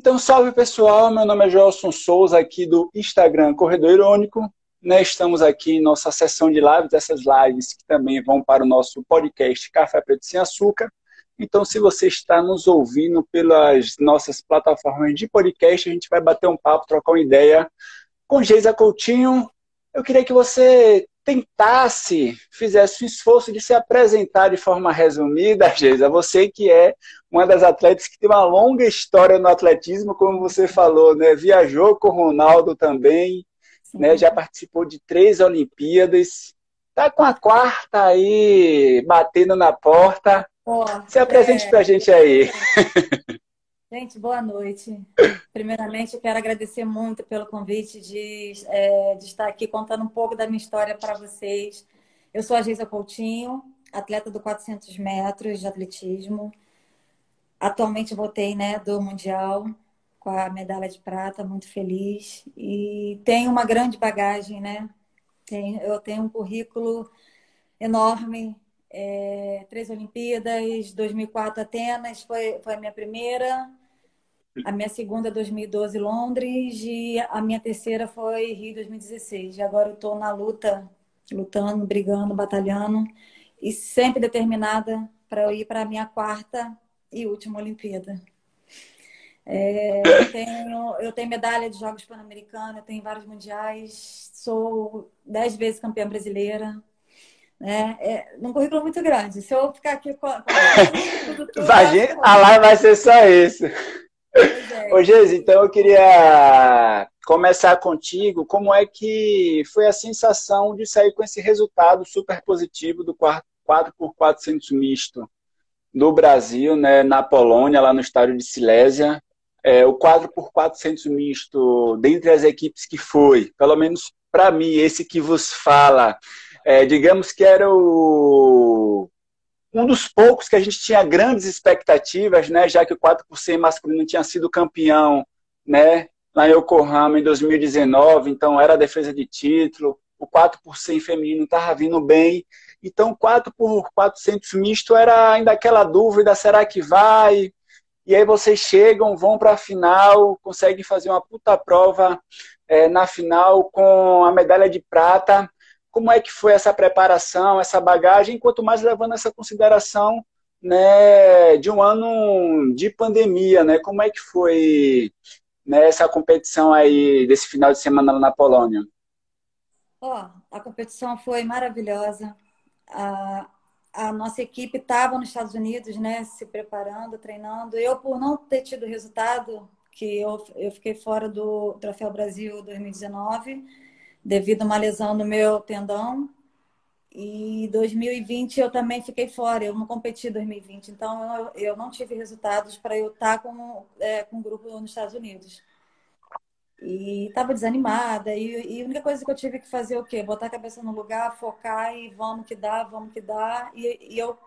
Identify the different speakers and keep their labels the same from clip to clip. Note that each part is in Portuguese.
Speaker 1: Então, salve pessoal, meu nome é Joelson Souza, aqui do Instagram Corredor Irônico. Né, estamos aqui em nossa sessão de lives, essas lives que também vão para o nosso podcast Café Preto Sem Açúcar. Então, se você está nos ouvindo pelas nossas plataformas de podcast, a gente vai bater um papo, trocar uma ideia com Geisa Coutinho. Eu queria que você tentasse, fizesse o esforço de se apresentar de forma resumida, Geisa, você que é uma das atletas que tem uma longa história no atletismo, como você falou, né? Viajou com o Ronaldo também, né? Já participou de três Olimpíadas, tá com a quarta aí batendo na porta. Oh, se apresente é... para a gente aí.
Speaker 2: Gente, boa noite. Primeiramente, eu quero agradecer muito pelo convite de, é, de estar aqui contando um pouco da minha história para vocês. Eu sou a Geisa Coutinho, atleta do 400 metros de atletismo. Atualmente voltei né, do Mundial com a medalha de prata, muito feliz. E tenho uma grande bagagem, né? Tenho, eu tenho um currículo enorme é, três Olimpíadas, 2004 Atenas foi, foi a minha primeira, a minha segunda 2012 Londres e a minha terceira foi Rio 2016. E agora eu estou na luta, lutando, brigando, batalhando e sempre determinada para eu ir para a minha quarta e última Olimpíada. É, eu, tenho, eu tenho medalha de Jogos Pan-Americanos, tenho vários mundiais, sou dez vezes campeã brasileira, né? É um currículo muito grande. Se eu ficar aqui com, com tudo, tudo,
Speaker 1: Imagina, a live vai ser só isso. É. Ô, Geise, então eu queria começar contigo. Como é que foi a sensação de sair com esse resultado super positivo do 4x400 misto do Brasil, né, na Polônia, lá no estádio de Silésia? É, o 4x400 misto, dentre as equipes que foi, pelo menos para mim, esse que vos fala, é, digamos que era o, um dos poucos que a gente tinha grandes expectativas, né, já que o 4 por 100 masculino tinha sido campeão né, em Yokohama em 2019, então era a defesa de título, o 4 por 100 feminino estava vindo bem, então 4 por 400 misto era ainda aquela dúvida, será que vai? E aí vocês chegam, vão para a final, conseguem fazer uma puta prova é, na final com a medalha de prata, como é que foi essa preparação, essa bagagem, quanto mais levando essa consideração né, de um ano de pandemia, né? Como é que foi né, essa competição aí desse final de semana lá na Polônia?
Speaker 2: Ó, oh, a competição foi maravilhosa. A, a nossa equipe estava nos Estados Unidos, né, se preparando, treinando. Eu, por não ter tido resultado, que eu, eu fiquei fora do Troféu Brasil 2019 devido a uma lesão no meu tendão. E 2020 eu também fiquei fora, eu não competi em 2020, então eu, eu não tive resultados para eu estar com, é, com um grupo nos Estados Unidos. E estava desanimada, e, e, a única coisa que eu tive que fazer é o quê? Botar a cabeça no lugar, focar e vamos que dá, vamos que dá. E, e eu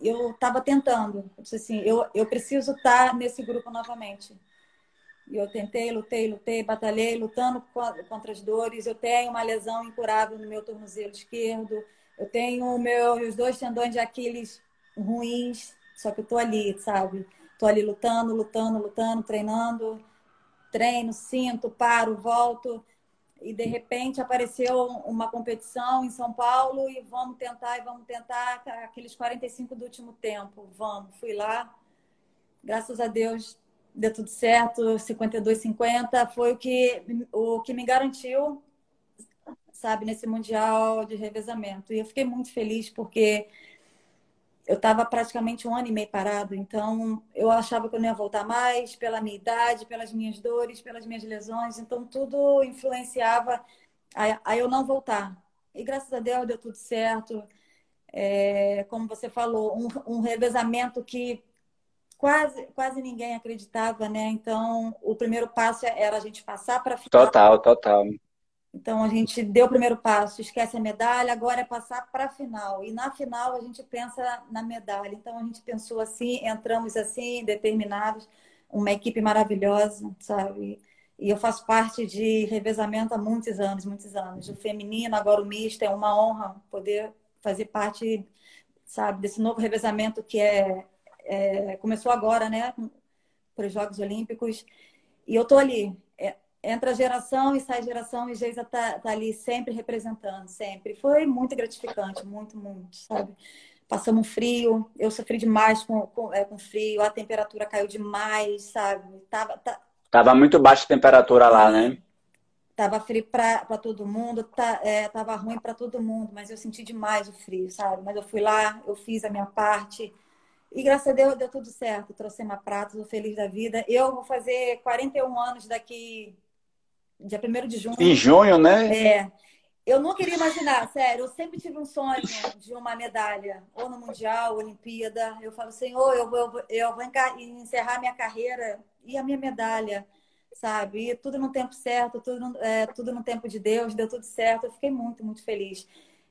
Speaker 2: eu estava tentando, eu disse assim, eu, eu preciso estar nesse grupo novamente. E eu tentei, lutei, lutei, batalhei, lutando contra as dores. Eu tenho uma lesão incurável no meu tornozelo esquerdo. Eu tenho meus dois tendões de Aquiles ruins, só que eu tô ali, sabe? Tô ali lutando, lutando, lutando, treinando. Treino, sinto, paro, volto. E de repente apareceu uma competição em São Paulo e vamos tentar, e vamos tentar aqueles 45 do último tempo. Vamos, fui lá. Graças a Deus deu tudo certo, 52,50 foi o que, o que me garantiu, sabe, nesse Mundial de revezamento. E eu fiquei muito feliz porque eu estava praticamente um ano e meio parado, então eu achava que eu não ia voltar mais pela minha idade, pelas minhas dores, pelas minhas lesões, então tudo influenciava a, a eu não voltar. E graças a Deus deu tudo certo. É, como você falou, um, um revezamento que quase, quase ninguém acreditava, né? Então, o primeiro passo era a gente passar para final.
Speaker 1: Total, total.
Speaker 2: Então, a gente deu o primeiro passo, esquece a medalha, agora é passar para a final. E na final, a gente pensa na medalha. Então, a gente pensou assim, entramos assim, determinados, uma equipe maravilhosa, sabe? E eu faço parte de revezamento há muitos anos, muitos anos. O feminino, agora o misto, é uma honra poder fazer parte, sabe, desse novo revezamento que é é, começou agora, né, para os Jogos Olímpicos. E eu tô ali. É, entra geração e sai geração e Geisa tá, tá ali sempre representando, sempre. Foi muito gratificante, muito, muito, sabe? Passamos frio, eu sofri demais com, com, é, com frio, a temperatura caiu demais, sabe? Tava, tá...
Speaker 1: Tava muito baixa a temperatura lá, né?
Speaker 2: Tava frio para todo mundo, tá, é, tava ruim para todo mundo, mas eu senti demais o frio, sabe? Mas eu fui lá, eu fiz a minha parte. E graças a Deus deu tudo certo. Trouxe uma prata, estou feliz da vida. Eu vou fazer 41 anos daqui, dia 1 de junho.
Speaker 1: Em junho, né?
Speaker 2: É. Eu não queria imaginar, sério. Eu sempre tive um sonho de uma medalha, ou no Mundial, Olimpíada. Eu falo, Senhor, eu vou, eu vou, eu vou encerrar minha carreira e a minha medalha sabe? E tudo no tempo certo, tudo, é, tudo no tempo de Deus, deu tudo certo. Eu fiquei muito, muito feliz.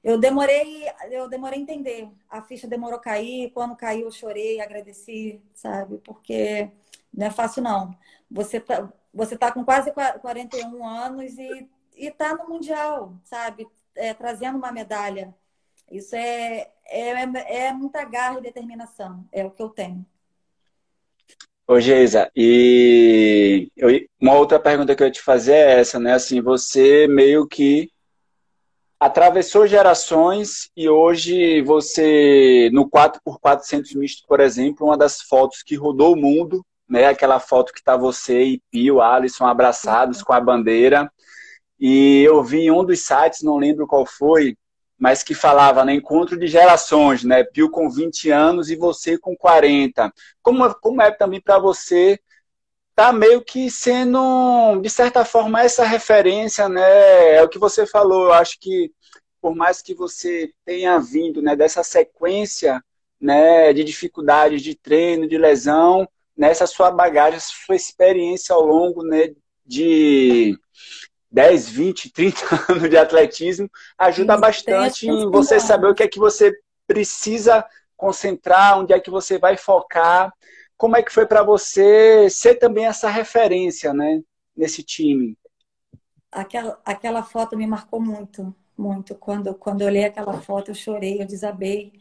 Speaker 2: Eu demorei, eu demorei a entender. A ficha demorou a cair. Quando caiu, eu chorei, agradeci, sabe? Porque não é fácil, não. Você tá, você tá com quase 41 anos e, e tá no Mundial, sabe? É, trazendo uma medalha. Isso é, é, é muita garra e determinação. É o que eu tenho.
Speaker 1: Ô, Geisa, e eu, uma outra pergunta que eu ia te fazer é essa, né? Assim, você meio que atravessou gerações e hoje você, no 4x400 misto, por exemplo, uma das fotos que rodou o mundo, né? Aquela foto que tá você e Pio, Alisson abraçados com a bandeira. E eu vi em um dos sites, não lembro qual foi, mas que falava né, encontro de gerações, né? Pio com 20 anos e você com 40. Como, como é também para você tá meio que sendo, de certa forma, essa referência, né? É o que você falou. Eu acho que por mais que você tenha vindo né, dessa sequência né, de dificuldades de treino, de lesão, nessa sua bagagem, essa sua experiência ao longo né, de 10, 20, 30 anos de atletismo, ajuda bastante em você saber o que é que você precisa concentrar, onde é que você vai focar. Como é que foi para você ser também essa referência, né, nesse time?
Speaker 2: Aquela, aquela foto me marcou muito, muito. Quando, quando eu olhei aquela foto, eu chorei, eu desabei,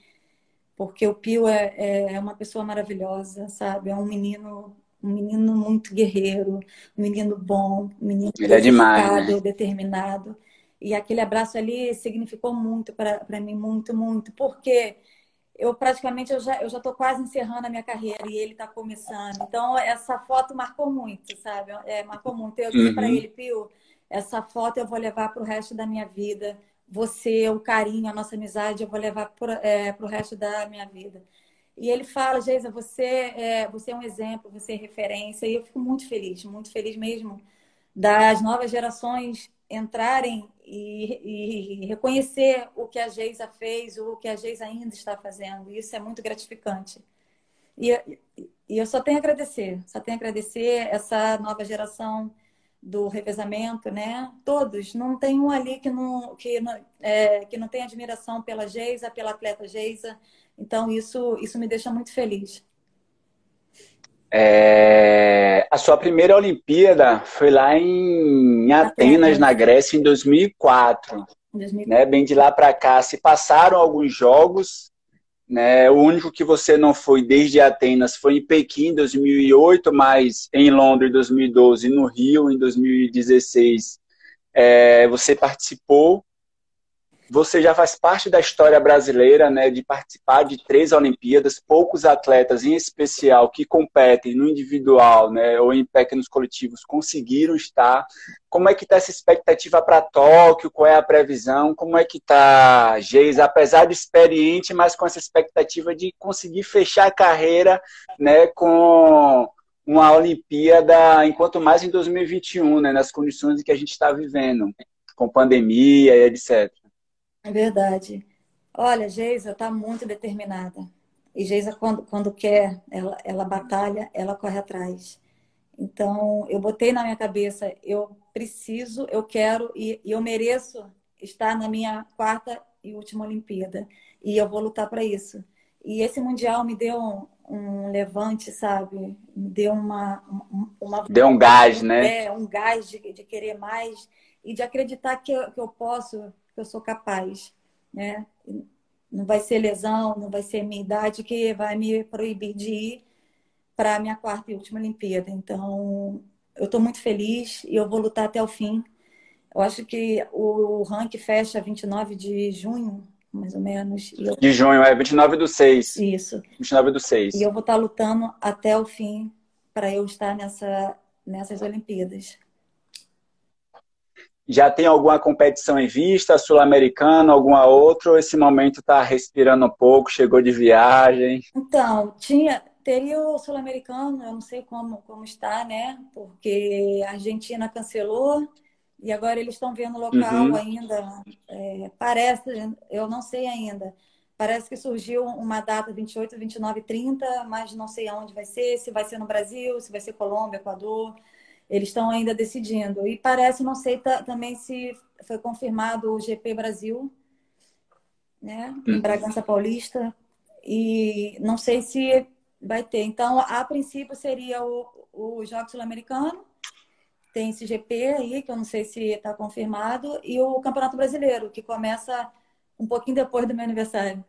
Speaker 2: porque o Pio é, é uma pessoa maravilhosa, sabe? É um menino um menino muito guerreiro, um menino bom, um menino
Speaker 1: Ele é demais, né?
Speaker 2: determinado. E aquele abraço ali significou muito para mim, muito, muito, porque eu praticamente eu já eu já tô quase encerrando a minha carreira e ele está começando. Então essa foto marcou muito, sabe? É, marcou muito. Eu disse uhum. para ele, Pio, essa foto eu vou levar para o resto da minha vida. Você, o carinho, a nossa amizade, eu vou levar para é, o resto da minha vida. E ele fala, Geisa, você é, você é um exemplo, você é referência. E eu fico muito feliz, muito feliz mesmo das novas gerações entrarem e, e reconhecer o que a Geisa fez, o que a Geisa ainda está fazendo. Isso é muito gratificante. E, e eu só tenho a agradecer, só tenho a agradecer essa nova geração do revezamento, né? Todos, não tem um ali que não, que não, é, que não tem admiração pela Geisa, pela atleta Geisa. Então, isso, isso me deixa muito feliz.
Speaker 1: É, a sua primeira Olimpíada foi lá em Atenas, na Grécia, em 2004. 2004. Né? Bem de lá para cá, se passaram alguns jogos. Né? O único que você não foi desde Atenas foi em Pequim, em 2008, mas em Londres, em 2012, no Rio, em 2016, é, você participou você já faz parte da história brasileira, né, de participar de três Olimpíadas, poucos atletas, em especial, que competem no individual, né, ou em pequenos coletivos, conseguiram estar. Como é que está essa expectativa para Tóquio? Qual é a previsão? Como é que está, Geis, apesar de experiente, mas com essa expectativa de conseguir fechar a carreira, né, com uma Olimpíada, enquanto mais em 2021, né, nas condições que a gente está vivendo, com pandemia e etc.
Speaker 2: É verdade. Olha, Geisa está muito determinada. E Geisa, quando, quando quer, ela, ela batalha, ela corre atrás. Então, eu botei na minha cabeça, eu preciso, eu quero e, e eu mereço estar na minha quarta e última Olimpíada. E eu vou lutar para isso. E esse Mundial me deu um, um levante, sabe? Me deu uma, uma...
Speaker 1: Deu um gás, né?
Speaker 2: É, um gás de, de querer mais e de acreditar que eu, que eu posso eu sou capaz, né? Não vai ser lesão, não vai ser minha idade que vai me proibir de ir para a minha quarta e última Olimpíada. Então, eu estou muito feliz e eu vou lutar até o fim. Eu acho que o ranking fecha 29 de junho, mais ou menos.
Speaker 1: Eu... De junho, é 29 do 6.
Speaker 2: Isso.
Speaker 1: 29 do 6.
Speaker 2: E eu vou estar lutando até o fim para eu estar nessa, nessas Olimpíadas.
Speaker 1: Já tem alguma competição em vista, sul-americana, alguma outra, ou esse momento está respirando um pouco, chegou de viagem?
Speaker 2: Então, tinha, teria o sul-americano, eu não sei como, como está, né? Porque a Argentina cancelou e agora eles estão vendo o local uhum. ainda. É, parece, eu não sei ainda. Parece que surgiu uma data 28, 29 30, mas não sei aonde vai ser, se vai ser no Brasil, se vai ser Colômbia, Equador. Eles estão ainda decidindo. E parece, não sei também se foi confirmado o GP Brasil, né, em uhum. Bragança Paulista. E não sei se vai ter. Então, a princípio, seria o, o Jogo Sul-Americano. Tem esse GP aí, que eu não sei se está confirmado. E o Campeonato Brasileiro, que começa um pouquinho depois do meu aniversário.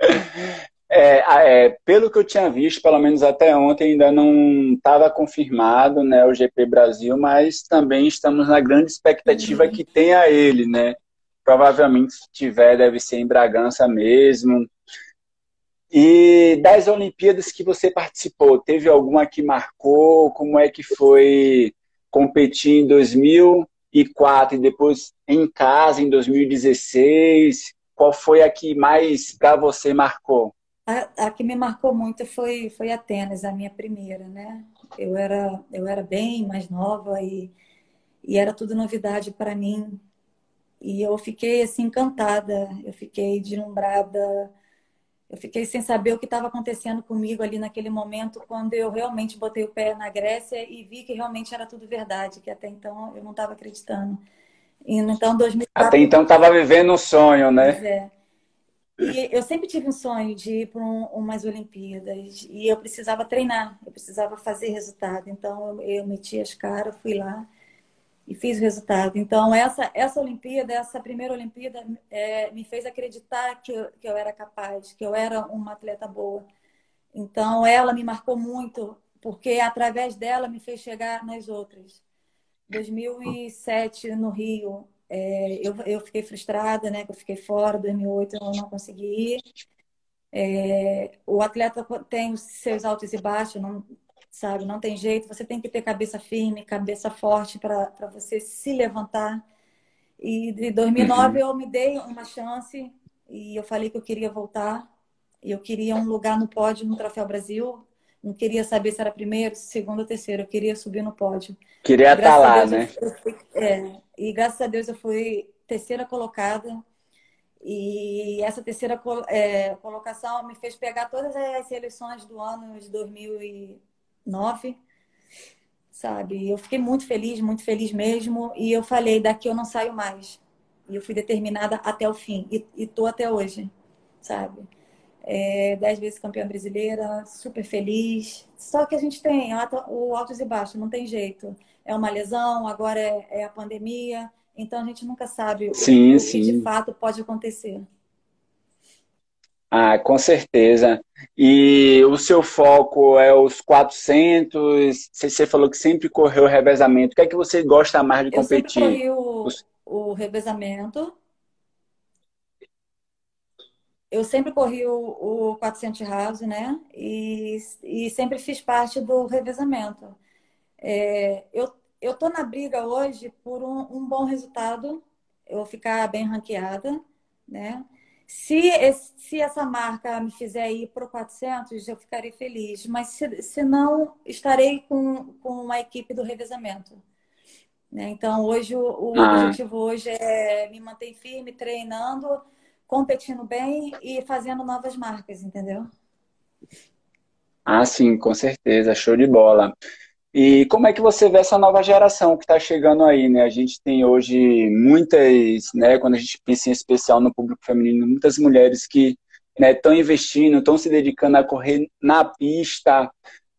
Speaker 1: É, é, pelo que eu tinha visto, pelo menos até ontem, ainda não estava confirmado né, o GP Brasil, mas também estamos na grande expectativa uhum. que tenha ele, né? Provavelmente, se tiver, deve ser em Bragança mesmo. E das Olimpíadas que você participou, teve alguma que marcou? Como é que foi competir em 2004 e depois em casa em 2016? Qual foi a que mais para você marcou?
Speaker 2: A, a, que me marcou muito foi, foi Atenas, a minha primeira, né? Eu era, eu era bem mais nova e, e era tudo novidade para mim. E eu fiquei assim encantada, eu fiquei deslumbrada, eu fiquei sem saber o que estava acontecendo comigo ali naquele momento, quando eu realmente botei o pé na Grécia e vi que realmente era tudo verdade, que até então eu não estava acreditando. E, então, 2004,
Speaker 1: até então estava vivendo um sonho, né?
Speaker 2: É. E eu sempre tive um sonho de ir para um, umas Olimpíadas e eu precisava treinar, eu precisava fazer resultado. Então eu, meti as caras, fui lá e fiz o resultado. Então essa essa Olimpíada, essa primeira Olimpíada, é, me fez acreditar que eu, que eu era capaz, que eu era uma atleta boa. Então ela me marcou muito porque através dela me fez chegar nas outras. 2007 no Rio, é, eu, eu fiquei frustrada, né? Que eu fiquei fora, 2008 eu não consegui ir. É, o atleta tem os seus altos e baixos, não, sabe? Não tem jeito. Você tem que ter cabeça firme, cabeça forte para você se levantar. E de 2009 uhum. eu me dei uma chance e eu falei que eu queria voltar. E eu queria um lugar no pódio no Troféu Brasil. Não queria saber se era primeiro, segundo ou terceiro. Eu queria subir no pódio.
Speaker 1: Queria estar tá lá, Deus, né?
Speaker 2: Eu, eu é, e graças a Deus eu fui terceira colocada. E essa terceira é, colocação me fez pegar todas as seleções do ano de 2009, sabe? Eu fiquei muito feliz, muito feliz mesmo. E eu falei: daqui eu não saio mais. E eu fui determinada até o fim. E, e tô até hoje, sabe? É, dez vezes campeã brasileira, super feliz. Só que a gente tem o altos e baixos, não tem jeito é uma lesão, agora é, é a pandemia. Então a gente nunca sabe sim, o, sim. que de fato pode acontecer.
Speaker 1: Ah, com certeza. E o seu foco é os 400? Você falou que sempre correu o revezamento. O que é que você gosta mais de competir?
Speaker 2: Eu sempre corri o, o revezamento. Eu sempre corri o, o 400 raso, né? E, e sempre fiz parte do revezamento. É, eu eu tô na briga hoje por um, um bom resultado, eu ficar bem ranqueada, né? Se, esse, se essa marca me fizer ir para o 400, eu ficarei feliz. Mas se, se não, estarei com, com uma equipe do revezamento. Né? Então, hoje, o, o ah. objetivo hoje é me manter firme, treinando, competindo bem e fazendo novas marcas, entendeu?
Speaker 1: Ah, sim, com certeza. Show de bola. E como é que você vê essa nova geração que está chegando aí, né? A gente tem hoje muitas, né, quando a gente pensa em especial no público feminino, muitas mulheres que estão né, investindo, estão se dedicando a correr na pista,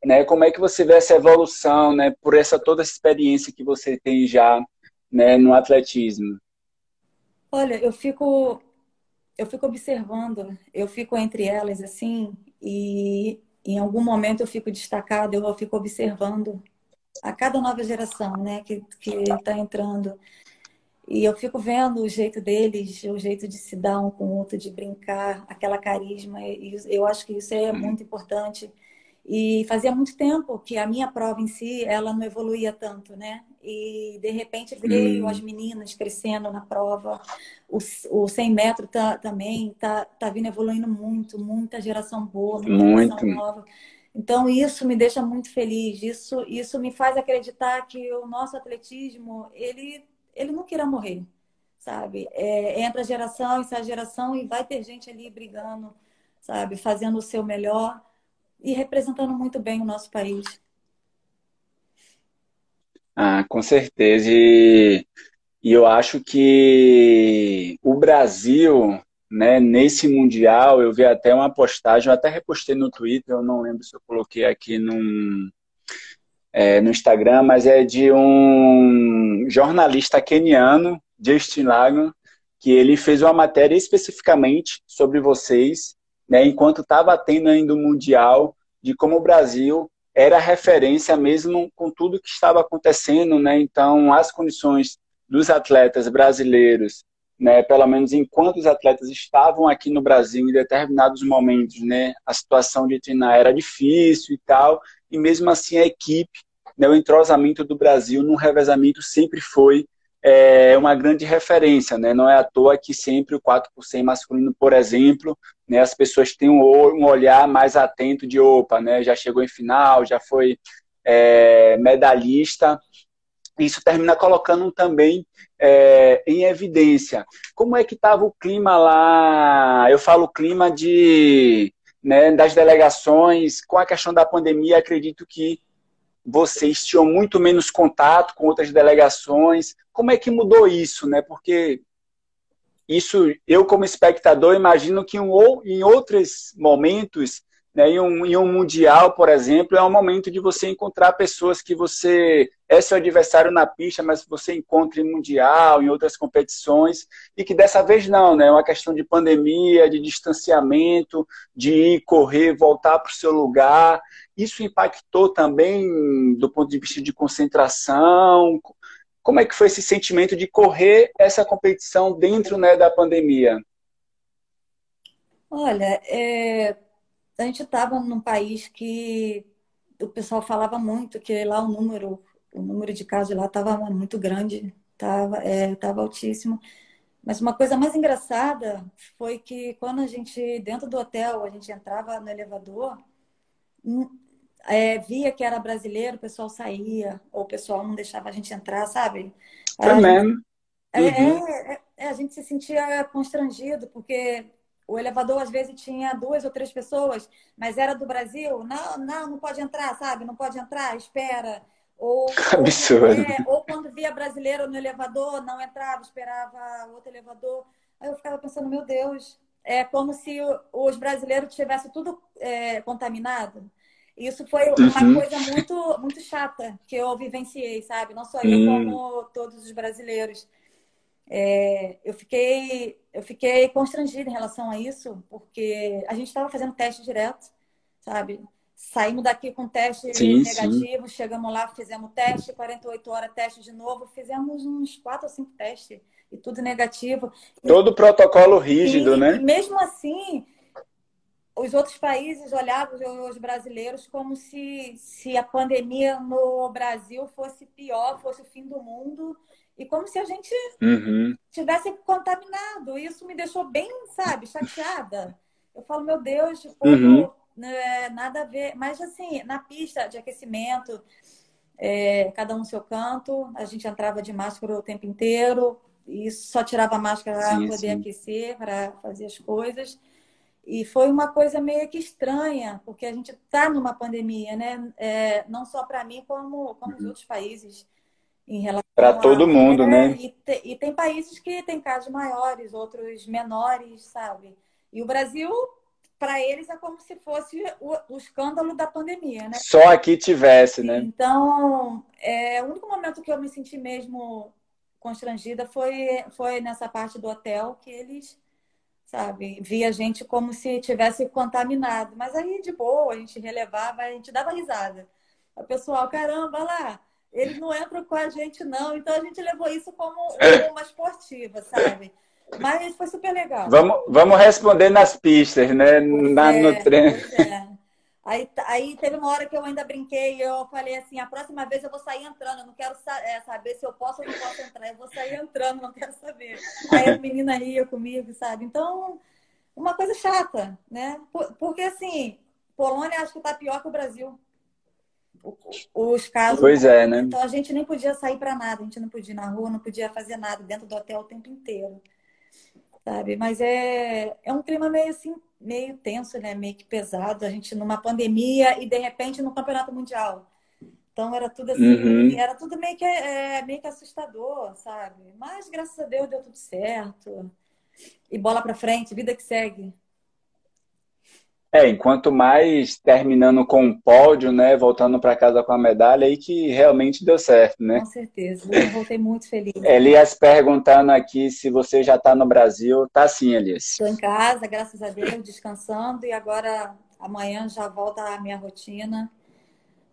Speaker 1: né? Como é que você vê essa evolução, né, por essa toda essa experiência que você tem já, né, no atletismo?
Speaker 2: Olha, eu fico eu fico observando, eu fico entre elas assim e em algum momento eu fico destacada, eu fico observando a cada nova geração, né, que está entrando. E eu fico vendo o jeito deles, o jeito de se dar um com o outro, de brincar, aquela carisma. E eu acho que isso é muito importante. E fazia muito tempo que a minha prova em si, ela não evoluía tanto, né? E de repente veio hum. as meninas crescendo na prova. O, o 100 metros tá, também tá, tá vindo evoluindo muito, muita geração boa, muita
Speaker 1: muito. geração
Speaker 2: nova. Então isso me deixa muito feliz. Isso isso me faz acreditar que o nosso atletismo, ele ele não queira morrer, sabe? É, entra geração e sai geração e vai ter gente ali brigando, sabe? Fazendo o seu melhor e representando muito bem o nosso país.
Speaker 1: Ah, com certeza. E, eu acho que o Brasil, né, nesse Mundial, eu vi até uma postagem, eu até repostei no Twitter, eu não lembro se eu coloquei aqui num, é, no Instagram, mas é de um jornalista keniano, Justin Lagan, que ele fez uma matéria especificamente sobre vocês, né, enquanto estava tendo ainda o Mundial, de como o Brasil era referência mesmo com tudo que estava acontecendo, né? Então, as condições dos atletas brasileiros, né, pelo menos enquanto os atletas estavam aqui no Brasil em determinados momentos, né, a situação de treinar era difícil e tal, e mesmo assim a equipe, né, o entrosamento do Brasil no revezamento sempre foi é, uma grande referência, né? Não é à toa que sempre o 4 por 100 masculino, por exemplo, né, as pessoas têm um, olhar mais atento de opa, né? Já chegou em final, já foi é, medalhista. Isso termina colocando também é, em evidência. Como é que estava o clima lá? Eu falo clima de né, das delegações, com a questão da pandemia, acredito que vocês tinham muito menos contato com outras delegações. Como é que mudou isso, né? Porque isso, eu como espectador, imagino que em outros momentos, né, em, um, em um mundial, por exemplo, é um momento de você encontrar pessoas que você é seu adversário na pista, mas você encontra em mundial, em outras competições, e que dessa vez não, né? É uma questão de pandemia, de distanciamento, de ir correr, voltar para o seu lugar. Isso impactou também do ponto de vista de concentração? Como é que foi esse sentimento de correr essa competição dentro né, da pandemia?
Speaker 2: Olha, é... a gente estava num país que o pessoal falava muito que lá o número, o número de casos lá estava muito grande, estava é, tava altíssimo. Mas uma coisa mais engraçada foi que quando a gente, dentro do hotel, a gente entrava no elevador, é, via que era brasileiro, o pessoal saía, ou o pessoal não deixava a gente entrar, sabe?
Speaker 1: Foi mesmo.
Speaker 2: É, uhum. é, é, a gente se sentia constrangido, porque o elevador às vezes tinha duas ou três pessoas, mas era do Brasil, não, não, não pode entrar, sabe? Não pode entrar, espera. Ou,
Speaker 1: Absurdo.
Speaker 2: Ou, é, ou quando via brasileiro no elevador, não entrava, esperava outro elevador. Aí eu ficava pensando, meu Deus, é como se os brasileiros tivessem tudo é, contaminado. Isso foi uma uhum. coisa muito, muito chata que eu vivenciei, sabe? Não só eu, uhum. como todos os brasileiros. É, eu fiquei eu fiquei constrangida em relação a isso, porque a gente estava fazendo teste direto, sabe? Saímos daqui com teste sim, negativo, sim. chegamos lá, fizemos teste, 48 horas teste de novo, fizemos uns quatro ou cinco testes e tudo negativo.
Speaker 1: Todo e, protocolo rígido,
Speaker 2: e,
Speaker 1: né?
Speaker 2: E mesmo assim, os outros países olhavam os brasileiros como se, se a pandemia no Brasil fosse pior, fosse o fim do mundo, e como se a gente uhum. tivesse contaminado. Isso me deixou bem, sabe, chateada. Eu falo, meu Deus, tipo, uhum. né, nada a ver. Mas, assim, na pista de aquecimento, é, cada um no seu canto, a gente entrava de máscara o tempo inteiro, e só tirava a máscara para poder sim. aquecer, para fazer as coisas. E foi uma coisa meio que estranha, porque a gente está numa pandemia, né? É, não só para mim, como, como os uhum. outros países. em relação
Speaker 1: Para todo mundo, né?
Speaker 2: E, te, e, tem países que têm casos maiores, outros menores, sabe? E o Brasil, para eles, é como se fosse o, o, escândalo da pandemia, né?
Speaker 1: Só aqui tivesse, né?
Speaker 2: Então, é, o único momento que eu me senti mesmo constrangida foi, foi nessa parte do hotel, que eles sabe? Via a gente como se tivesse contaminado. Mas aí, de boa, a gente relevava, a gente dava risada. O pessoal, caramba, lá, eles não entram com a gente, não. Então a gente levou isso como uma esportiva, sabe? Mas foi super legal.
Speaker 1: Vamos, vamos responder nas pistas, né? Na, é, no treino. É.
Speaker 2: Aí, aí teve uma hora que eu ainda brinquei eu falei assim, a próxima vez eu vou sair entrando, eu não quero é, saber se eu posso ou não posso entrar, eu vou sair entrando, não quero saber. Aí a menina ria comigo, sabe? Então, uma coisa chata, né? Porque assim, Polônia acho que tá pior que o Brasil. Os casos.
Speaker 1: Pois é, né?
Speaker 2: Então a gente nem podia sair para nada, a gente não podia ir na rua, não podia fazer nada dentro do hotel o tempo inteiro. Sabe? Mas é, é um clima meio assim, meio tenso, né? Meio que pesado. A gente numa pandemia e de repente no campeonato mundial. Então era tudo assim, uhum. era tudo meio que, é, meio que assustador, sabe? Mas graças a Deus deu tudo certo. E bola para frente, vida que segue.
Speaker 1: É, enquanto mais terminando com o pódio, né, voltando para casa com a medalha, aí que realmente deu certo, né?
Speaker 2: Com certeza, eu voltei muito feliz.
Speaker 1: Elias perguntando aqui se você já está no Brasil. Tá sim, Elias.
Speaker 2: Estou em casa, graças a Deus, descansando, e agora amanhã já volta a minha rotina,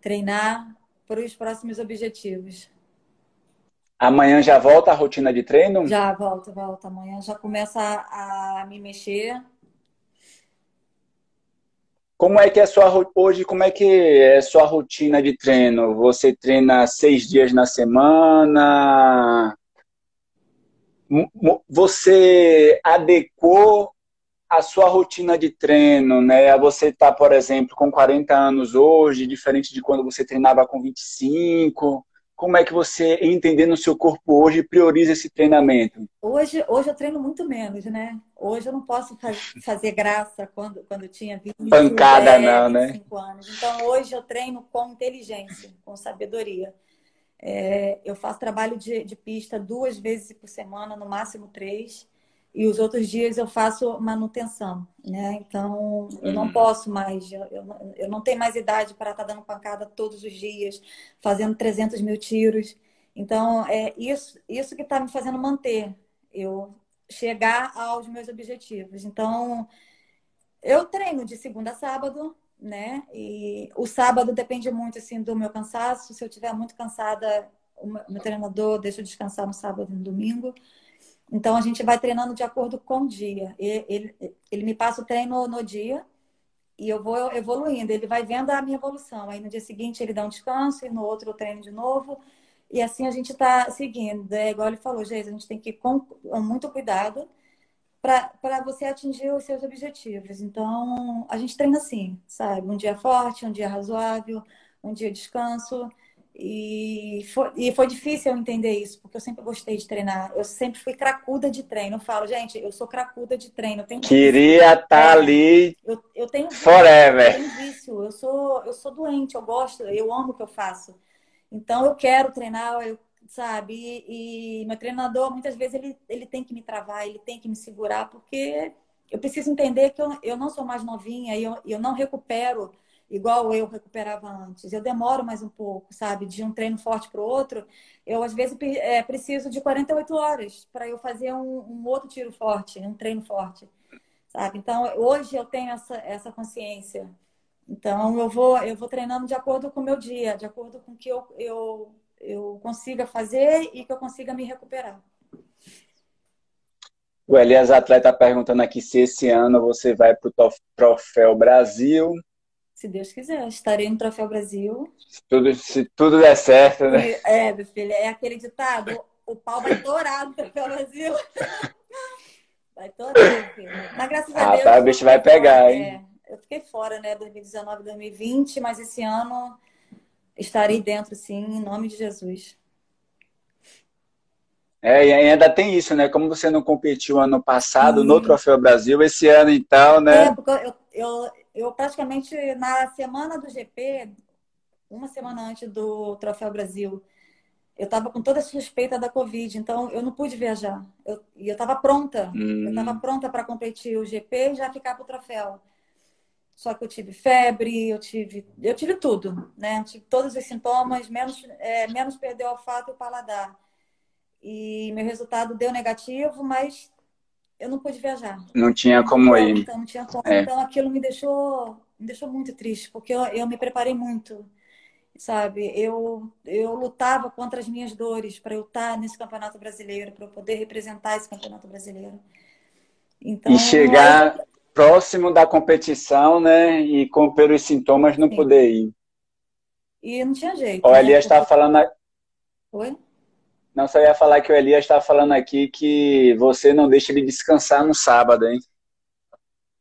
Speaker 2: treinar para os próximos objetivos.
Speaker 1: Amanhã já volta a rotina de treino?
Speaker 2: Já, volta, volta. Amanhã já começa a, a me mexer
Speaker 1: como é que é sua hoje? Como é que é sua rotina de treino? Você treina seis dias na semana? Você adequou a sua rotina de treino, né? Você está, por exemplo, com 40 anos hoje, diferente de quando você treinava com 25 como é que você, entendendo o seu corpo hoje, prioriza esse treinamento?
Speaker 2: Hoje, hoje eu treino muito menos, né? Hoje eu não posso fazer graça quando, quando eu tinha 20
Speaker 1: Pancada, 10, não, né?
Speaker 2: anos. Então hoje eu treino com inteligência, com sabedoria. É, eu faço trabalho de, de pista duas vezes por semana, no máximo três e os outros dias eu faço manutenção, né? Então eu não uhum. posso mais, eu, eu não tenho mais idade para estar tá dando pancada todos os dias, fazendo 300 mil tiros. Então é isso, isso que está me fazendo manter eu chegar aos meus objetivos. Então eu treino de segunda a sábado, né? E o sábado depende muito assim do meu cansaço. Se eu estiver muito cansada, o meu treinador deixa eu descansar no sábado e no domingo. Então a gente vai treinando de acordo com o dia. Ele, ele me passa o treino no dia e eu vou evoluindo. Ele vai vendo a minha evolução. Aí no dia seguinte ele dá um descanso e no outro eu treino de novo. E assim a gente está seguindo. É igual ele falou, gente, a gente tem que ir com muito cuidado para você atingir os seus objetivos. Então a gente treina assim, sabe? Um dia forte, um dia razoável, um dia descanso. E foi, e foi difícil eu entender isso, porque eu sempre gostei de treinar. Eu sempre fui cracuda de treino. Eu falo, gente, eu sou cracuda de treino.
Speaker 1: Tenho Queria estar tá é, ali eu, eu tenho forever.
Speaker 2: Eu tenho vício. Eu sou, eu sou doente, eu gosto, eu amo o que eu faço. Então eu quero treinar, eu, sabe? E, e meu treinador, muitas vezes, ele, ele tem que me travar, ele tem que me segurar, porque eu preciso entender que eu, eu não sou mais novinha e eu, eu não recupero igual eu recuperava antes. Eu demoro mais um pouco, sabe? De um treino forte para o outro. Eu, às vezes, é, preciso de 48 horas para eu fazer um, um, outro tiro forte, um treino forte, sabe? Então, hoje eu tenho essa, essa consciência. Então, eu vou, eu vou treinando de acordo com o meu dia, de acordo com o que eu, eu, eu consiga fazer e que eu consiga me recuperar.
Speaker 1: O Elias Atleta perguntando aqui se esse ano você vai para o Troféu Brasil
Speaker 2: se Deus quiser, estarei no Troféu Brasil.
Speaker 1: Se tudo, se tudo der certo, né?
Speaker 2: É, meu filho, é aquele ditado: o pau vai torar no Troféu Brasil. vai torar, filho. Mas graças a Deus.
Speaker 1: Ah, o bicho vai pegar, fora, hein?
Speaker 2: É, eu fiquei fora, né, 2019, 2020, mas esse ano estarei dentro, sim, em nome de Jesus.
Speaker 1: É, e ainda tem isso, né? Como você não competiu ano passado no Troféu Brasil, esse ano então, né?
Speaker 2: É, porque eu, eu, eu praticamente na semana do GP, uma semana antes do Troféu Brasil, eu estava com toda a suspeita da Covid, então eu não pude viajar. Eu, e eu estava pronta. Hum. Eu estava pronta para competir o GP e já ficar para o troféu. Só que eu tive febre, eu tive, eu tive tudo, né? Eu tive todos os sintomas, menos, é, menos perder o olfato e o paladar. E meu resultado deu negativo, mas eu não pude viajar.
Speaker 1: Não tinha como ir.
Speaker 2: Então, não tinha como. É. Então aquilo me deixou, me deixou muito triste, porque eu, eu me preparei muito. sabe? Eu, eu lutava contra as minhas dores para eu estar nesse campeonato brasileiro, para eu poder representar esse campeonato brasileiro.
Speaker 1: Então, e chegar próximo da competição, né? E com pelos sintomas não Sim. poder ir.
Speaker 2: E não tinha jeito.
Speaker 1: O né? Estava falando.
Speaker 2: Oi?
Speaker 1: Não, só ia falar que o Elias estava falando aqui que você não deixa ele descansar no sábado, hein?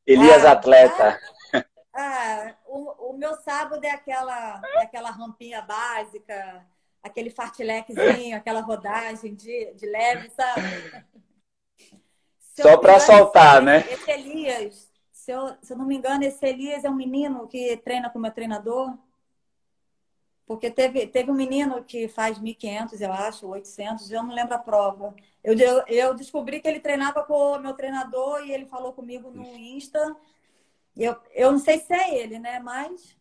Speaker 1: Elias ah, atleta.
Speaker 2: Ah, ah o, o, meu sábado é aquela, é aquela rampinha básica, aquele fartilequezinho, aquela rodagem de, de leve, sabe?
Speaker 1: Só para soltar, né?
Speaker 2: Esse Elias, se eu, se eu não me engano, esse Elias é um menino que treina com meu treinador. Porque teve, teve um menino que faz 1.500, eu acho, 800, eu não lembro a prova. Eu, eu, eu descobri que ele treinava com o meu treinador e ele falou comigo no Insta. Eu, eu não sei se é ele, né? Mas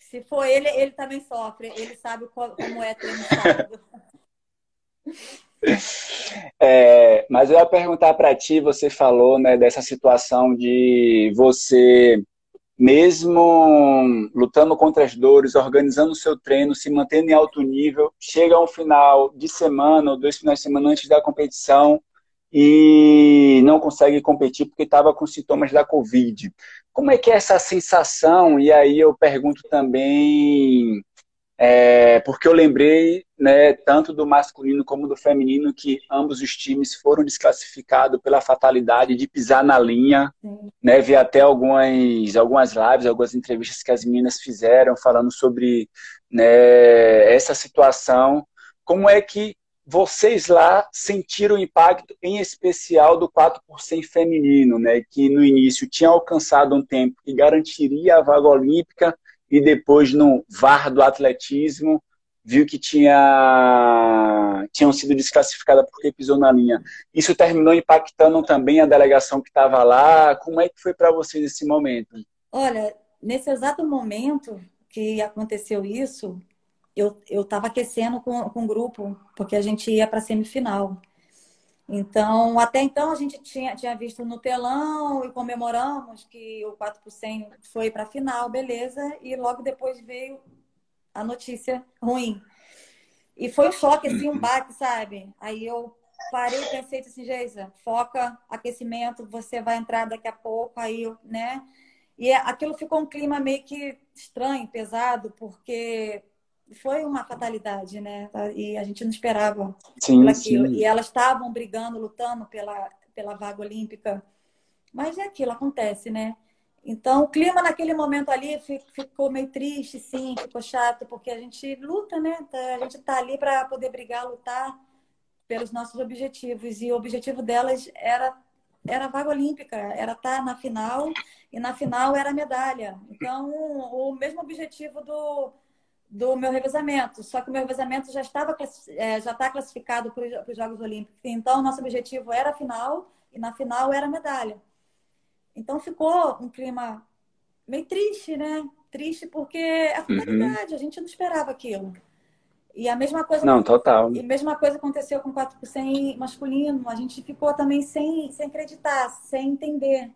Speaker 2: se for ele, ele também sofre. Ele sabe como é treinar.
Speaker 1: É, mas eu ia perguntar para ti, você falou né, dessa situação de você mesmo lutando contra as dores, organizando o seu treino, se mantendo em alto nível, chega um final de semana ou dois finais de semana antes da competição e não consegue competir porque estava com sintomas da Covid. Como é que é essa sensação? E aí eu pergunto também é, porque eu lembrei né, tanto do masculino como do feminino que ambos os times foram desclassificados pela fatalidade de pisar na linha. Né, vi até algumas, algumas lives, algumas entrevistas que as meninas fizeram falando sobre né, essa situação. Como é que vocês lá sentiram o impacto, em especial do 4 por 100 feminino, né, que no início tinha alcançado um tempo que garantiria a vaga olímpica, e depois no VAR do atletismo viu que tinha tinham sido desclassificadas porque pisou na linha. Isso terminou impactando também a delegação que estava lá. Como é que foi para vocês esse momento?
Speaker 2: Olha, nesse exato momento que aconteceu isso, eu estava aquecendo com, com o grupo, porque a gente ia para a semifinal. Então, até então a gente tinha, tinha visto no telão e comemoramos que o 4 por 100 foi para a final, beleza, e logo depois veio a notícia ruim. E foi um choque, assim, um baque, sabe? Aí eu parei e pensei assim, Geisa, foca, aquecimento, você vai entrar daqui a pouco, aí eu, né? E aquilo ficou um clima meio que estranho, pesado, porque foi uma fatalidade, né? E a gente não esperava
Speaker 1: sim, aquilo.
Speaker 2: Sim. E elas estavam brigando, lutando pela, pela vaga olímpica. Mas é aquilo, acontece, né? Então, o clima naquele momento ali ficou meio triste, sim, ficou chato, porque a gente luta, né? A gente está ali para poder brigar, lutar pelos nossos objetivos. E o objetivo delas era, era vaga olímpica, era estar tá na final, e na final era medalha. Então, o mesmo objetivo do, do meu revezamento. Só que o meu revezamento já estava é, já está classificado para os Jogos Olímpicos. Então, nosso objetivo era a final e na final era medalha. Então, ficou um clima meio triste, né? Triste porque é a finalidade, uhum. a gente não esperava aquilo. E a mesma coisa.
Speaker 1: Não, total.
Speaker 2: E a mesma coisa aconteceu com 4 por 100 masculino. A gente ficou também sem, sem acreditar, sem entender.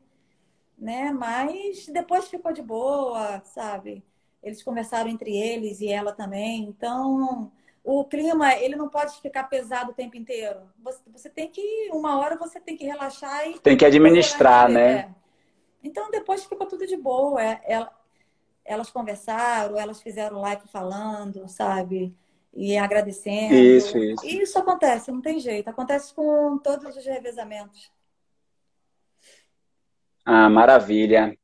Speaker 2: Né? Mas depois ficou de boa, sabe? Eles conversaram entre eles e ela também. Então, o clima, ele não pode ficar pesado o tempo inteiro. Você, você tem que, uma hora você tem que relaxar e...
Speaker 1: Tem que administrar, né? É.
Speaker 2: Então, depois ficou tudo de boa. É, ela, elas conversaram, elas fizeram live falando, sabe? E agradecendo.
Speaker 1: Isso, isso.
Speaker 2: E isso acontece, não tem jeito. Acontece com todos os revezamentos.
Speaker 1: Ah, maravilha.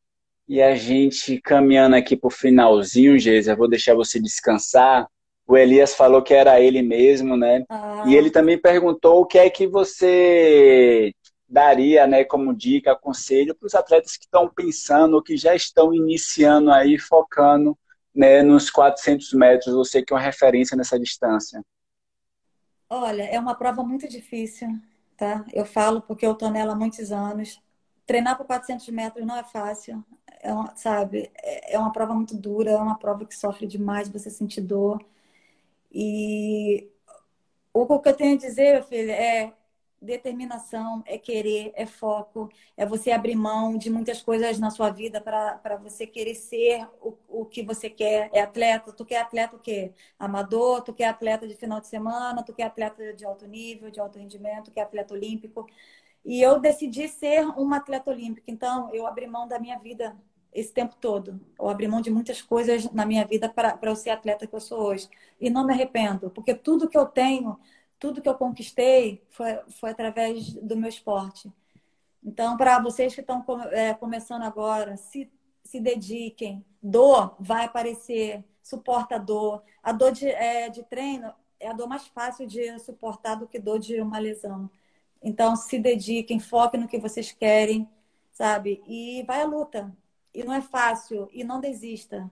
Speaker 1: E a gente caminhando aqui para o finalzinho, Geisa, vou deixar você descansar. O Elias falou que era ele mesmo, né? Ah. E ele também perguntou o que é que você daria, né, como dica, conselho para os atletas que estão pensando ou que já estão iniciando aí, focando né, nos 400 metros, você que é uma referência nessa distância.
Speaker 2: Olha, é uma prova muito difícil, tá? Eu falo porque eu estou nela há muitos anos. Treinar por 400 metros não é fácil é uma, sabe, é, é uma prova muito dura, é uma prova que sofre demais, você sente dor. E o que eu tenho a dizer, filha, é determinação, é querer, é foco, é você abrir mão de muitas coisas na sua vida para você querer ser o, o que você quer. É atleta, tu quer atleta o quê? Amador, tu quer atleta de final de semana, tu quer atleta de alto nível, de alto rendimento, tu quer atleta olímpico. E eu decidi ser uma atleta olímpica, então eu abri mão da minha vida esse tempo todo. Eu abri mão de muitas coisas na minha vida para eu ser atleta que eu sou hoje. E não me arrependo, porque tudo que eu tenho tudo que eu conquistei foi, foi através do meu esporte. Então, para vocês que estão é, começando agora, se, se dediquem. Dor vai aparecer, suporta a dor. A dor de, é, de treino é a dor mais fácil de suportar do que dor de uma lesão. Então, se dediquem, foquem no que vocês querem, sabe? E vai à luta. E não é fácil. E não desista.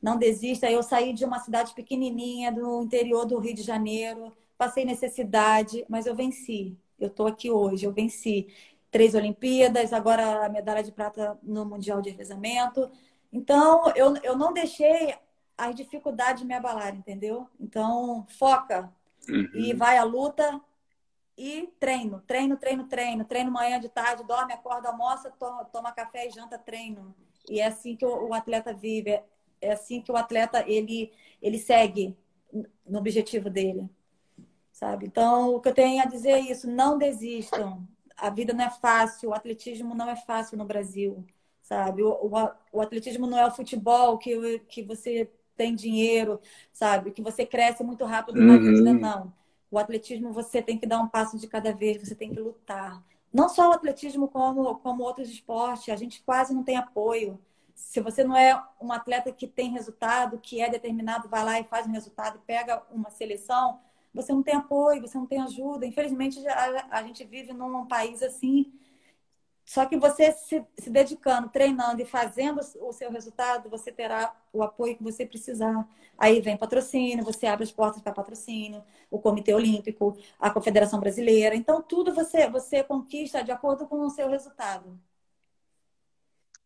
Speaker 2: Não desista. Eu saí de uma cidade pequenininha do interior do Rio de Janeiro passei necessidade, mas eu venci. Eu estou aqui hoje, eu venci. Três Olimpíadas, agora a medalha de prata no Mundial de Revezamento. Então, eu, eu não deixei as dificuldades me abalar, entendeu? Então, foca uhum. e vai à luta e treino, treino, treino, treino. Treino manhã, de tarde, dorme, acorda, almoça, toma, toma café e janta, treino. E é assim que o, o atleta vive, é, é assim que o atleta ele, ele segue no objetivo dele sabe? Então, o que eu tenho a dizer é isso: não desistam. A vida não é fácil, o atletismo não é fácil no Brasil, sabe? O, o, o atletismo não é o futebol que, que você tem dinheiro, sabe? Que você cresce muito rápido na uhum. vida, não. O atletismo você tem que dar um passo de cada vez, você tem que lutar. Não só o atletismo, como, como outros esportes, a gente quase não tem apoio. Se você não é um atleta que tem resultado, que é determinado, vai lá e faz um resultado, pega uma seleção, você não tem apoio, você não tem ajuda. Infelizmente, a, a gente vive num país assim. Só que você se, se, dedicando, treinando e fazendo o seu resultado, você terá o apoio que você precisar. Aí vem patrocínio, você abre as portas para patrocínio, o Comitê Olímpico, a Confederação Brasileira. Então, tudo você, você conquista de acordo com o seu resultado.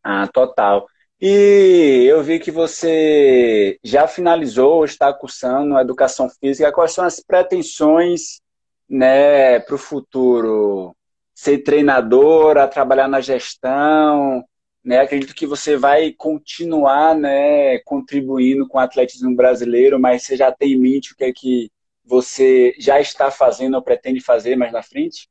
Speaker 1: Ah, total. E eu vi que você já finalizou, está cursando educação física. Quais são as pretensões né, para o futuro? Ser treinadora, trabalhar na gestão? Né? Acredito que você vai continuar né, contribuindo com o atletismo brasileiro, mas você já tem em mente o que é que você já está fazendo ou pretende fazer mais na frente?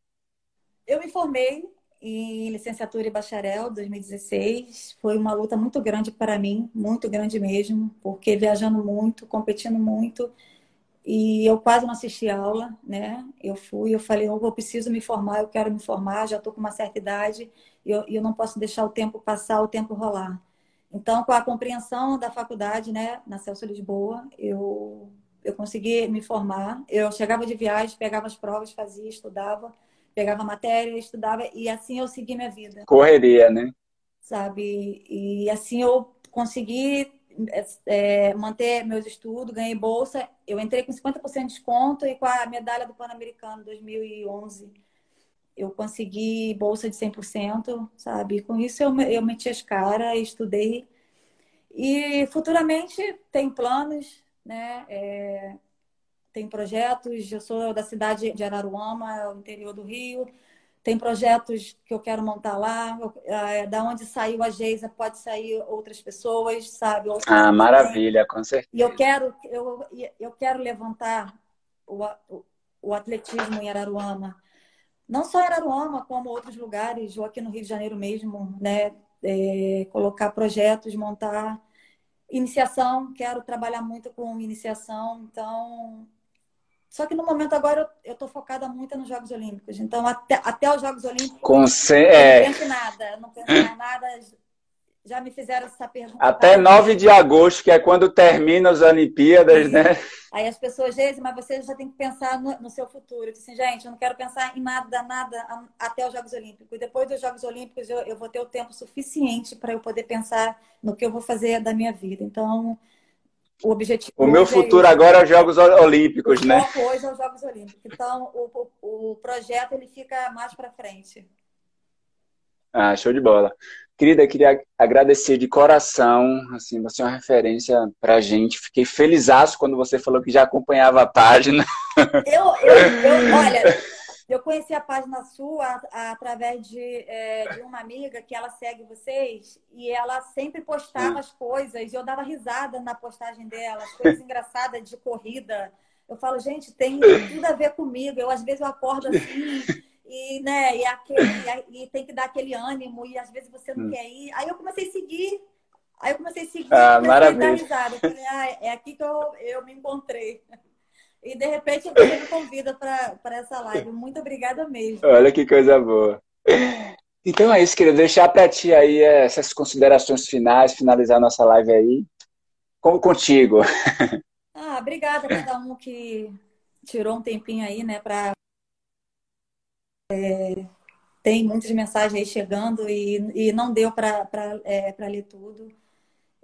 Speaker 2: Eu me formei em licenciatura e bacharel 2016. Foi uma luta muito grande para mim, muito grande mesmo, porque viajando muito, competindo muito, e eu quase não assisti aula, né? Eu fui, eu falei, eu preciso me formar, eu quero me formar, já estou com uma certa idade e eu, eu não posso deixar o tempo passar, o tempo rolar. Então, com a compreensão da faculdade, né, na Celso Lisboa, eu eu consegui me formar. Eu chegava de viagem, pegava as provas, fazia, estudava pegava matéria, estudava e assim eu segui minha vida.
Speaker 1: Correria, né?
Speaker 2: Sabe? E assim eu consegui é, manter meus estudos, ganhei bolsa. Eu entrei com 50% de desconto e com a medalha do Pan-Americano 2011 eu consegui bolsa de 100%, sabe? Com isso eu, eu meti as caras, estudei. E futuramente tem planos, né? É, tem projetos, eu sou da cidade de Araruama, interior do Rio, tem projetos que eu quero montar lá, é, da onde saiu a Geisa pode sair outras pessoas, sabe?
Speaker 1: Outras ah, maravilha, com certeza.
Speaker 2: E eu quero, eu, eu quero levantar o, o atletismo em Araruama. Não só em Araruama, como outros lugares, ou aqui no Rio de Janeiro mesmo, né? É, colocar projetos, montar iniciação, quero trabalhar muito com iniciação, então só que no momento agora eu estou focada muito nos Jogos Olímpicos. Então, até, até os Jogos Olímpicos,
Speaker 1: Com
Speaker 2: eu não é. penso nada. Eu não penso em nada. Já me fizeram essa pergunta.
Speaker 1: Até 9 de agosto, que é quando termina as Olimpíadas, Sim. né?
Speaker 2: Aí as pessoas dizem, mas você já tem que pensar no, no seu futuro. Eu disse assim, gente, eu não quero pensar em nada, nada até os Jogos Olímpicos. E depois dos Jogos Olímpicos, eu, eu vou ter o tempo suficiente para eu poder pensar no que eu vou fazer da minha vida. Então, o objetivo.
Speaker 1: O meu futuro é agora é os Jogos Olímpicos, né?
Speaker 2: Hoje é os Jogos Olímpicos. Então, o, o, o projeto ele fica mais para frente.
Speaker 1: Ah, show de bola. Querida, queria agradecer de coração, assim, você é uma referência pra gente. Fiquei felizaço quando você falou que já acompanhava a página.
Speaker 2: Eu, eu, eu olha, Eu conheci a página sua através de, é, de uma amiga que ela segue vocês e ela sempre postava as coisas e eu dava risada na postagem dela, as coisas engraçadas de corrida. Eu falo, gente, tem tudo a ver comigo. Eu, às vezes, eu acordo assim e, né, e, aquele, e, tem que dar aquele ânimo e às vezes você não hum. quer ir. Aí eu comecei a seguir. Aí eu comecei a seguir
Speaker 1: ah, maravilha. a dar
Speaker 2: risada. Eu falei, ah, é aqui que eu, eu me encontrei. E de repente você me convida para essa live. Muito obrigada mesmo.
Speaker 1: Olha que coisa boa. Então é isso, queria deixar para ti aí essas considerações finais, finalizar nossa live aí. Como contigo.
Speaker 2: Ah, obrigada a cada um que tirou um tempinho aí, né, para é, tem muitas mensagens aí chegando e, e não deu para é, ler tudo.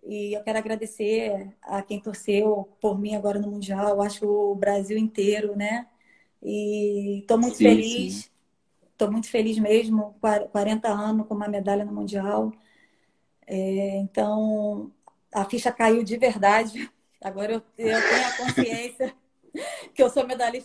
Speaker 2: E eu quero agradecer a quem torceu por mim agora no Mundial, acho o Brasil inteiro, né? E estou muito sim, feliz, estou muito feliz mesmo, 40 anos com uma medalha no Mundial. É, então, a ficha caiu de verdade. Agora eu, eu tenho a consciência que eu sou medalhista